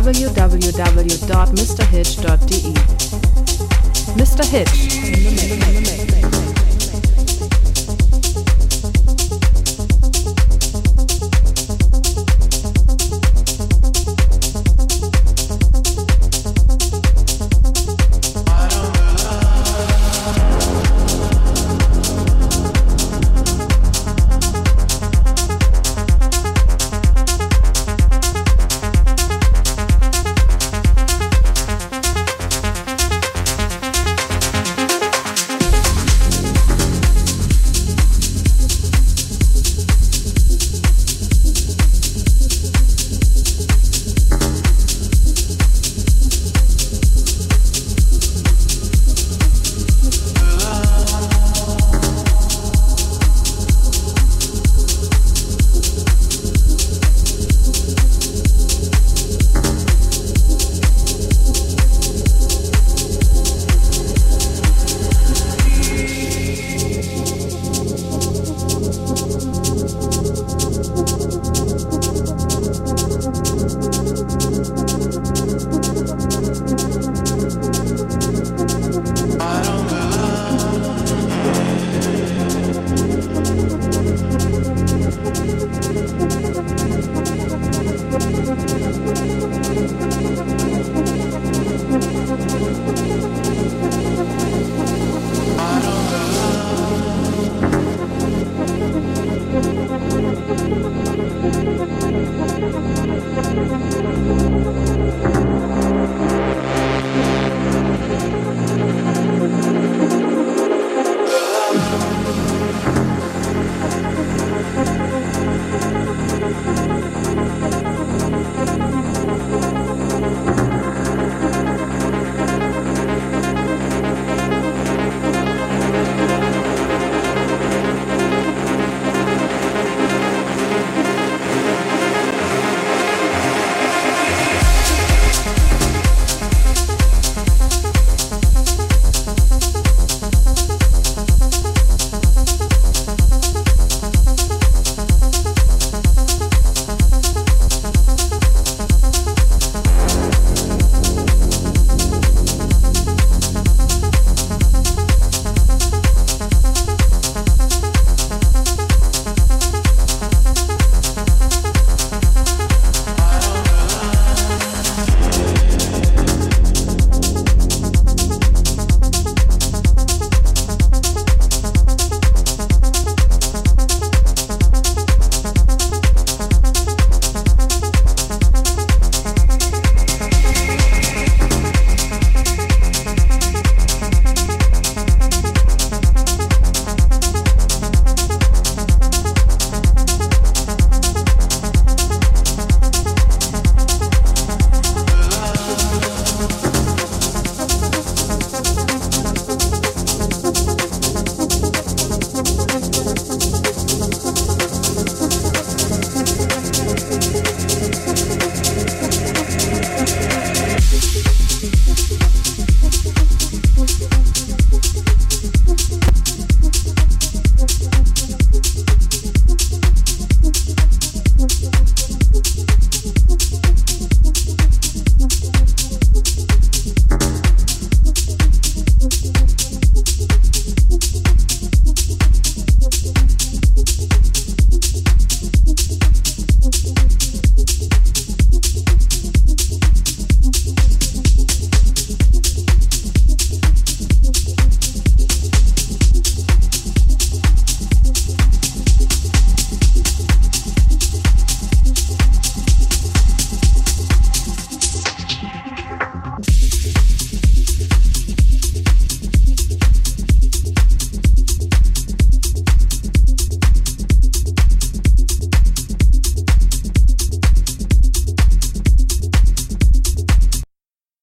Visit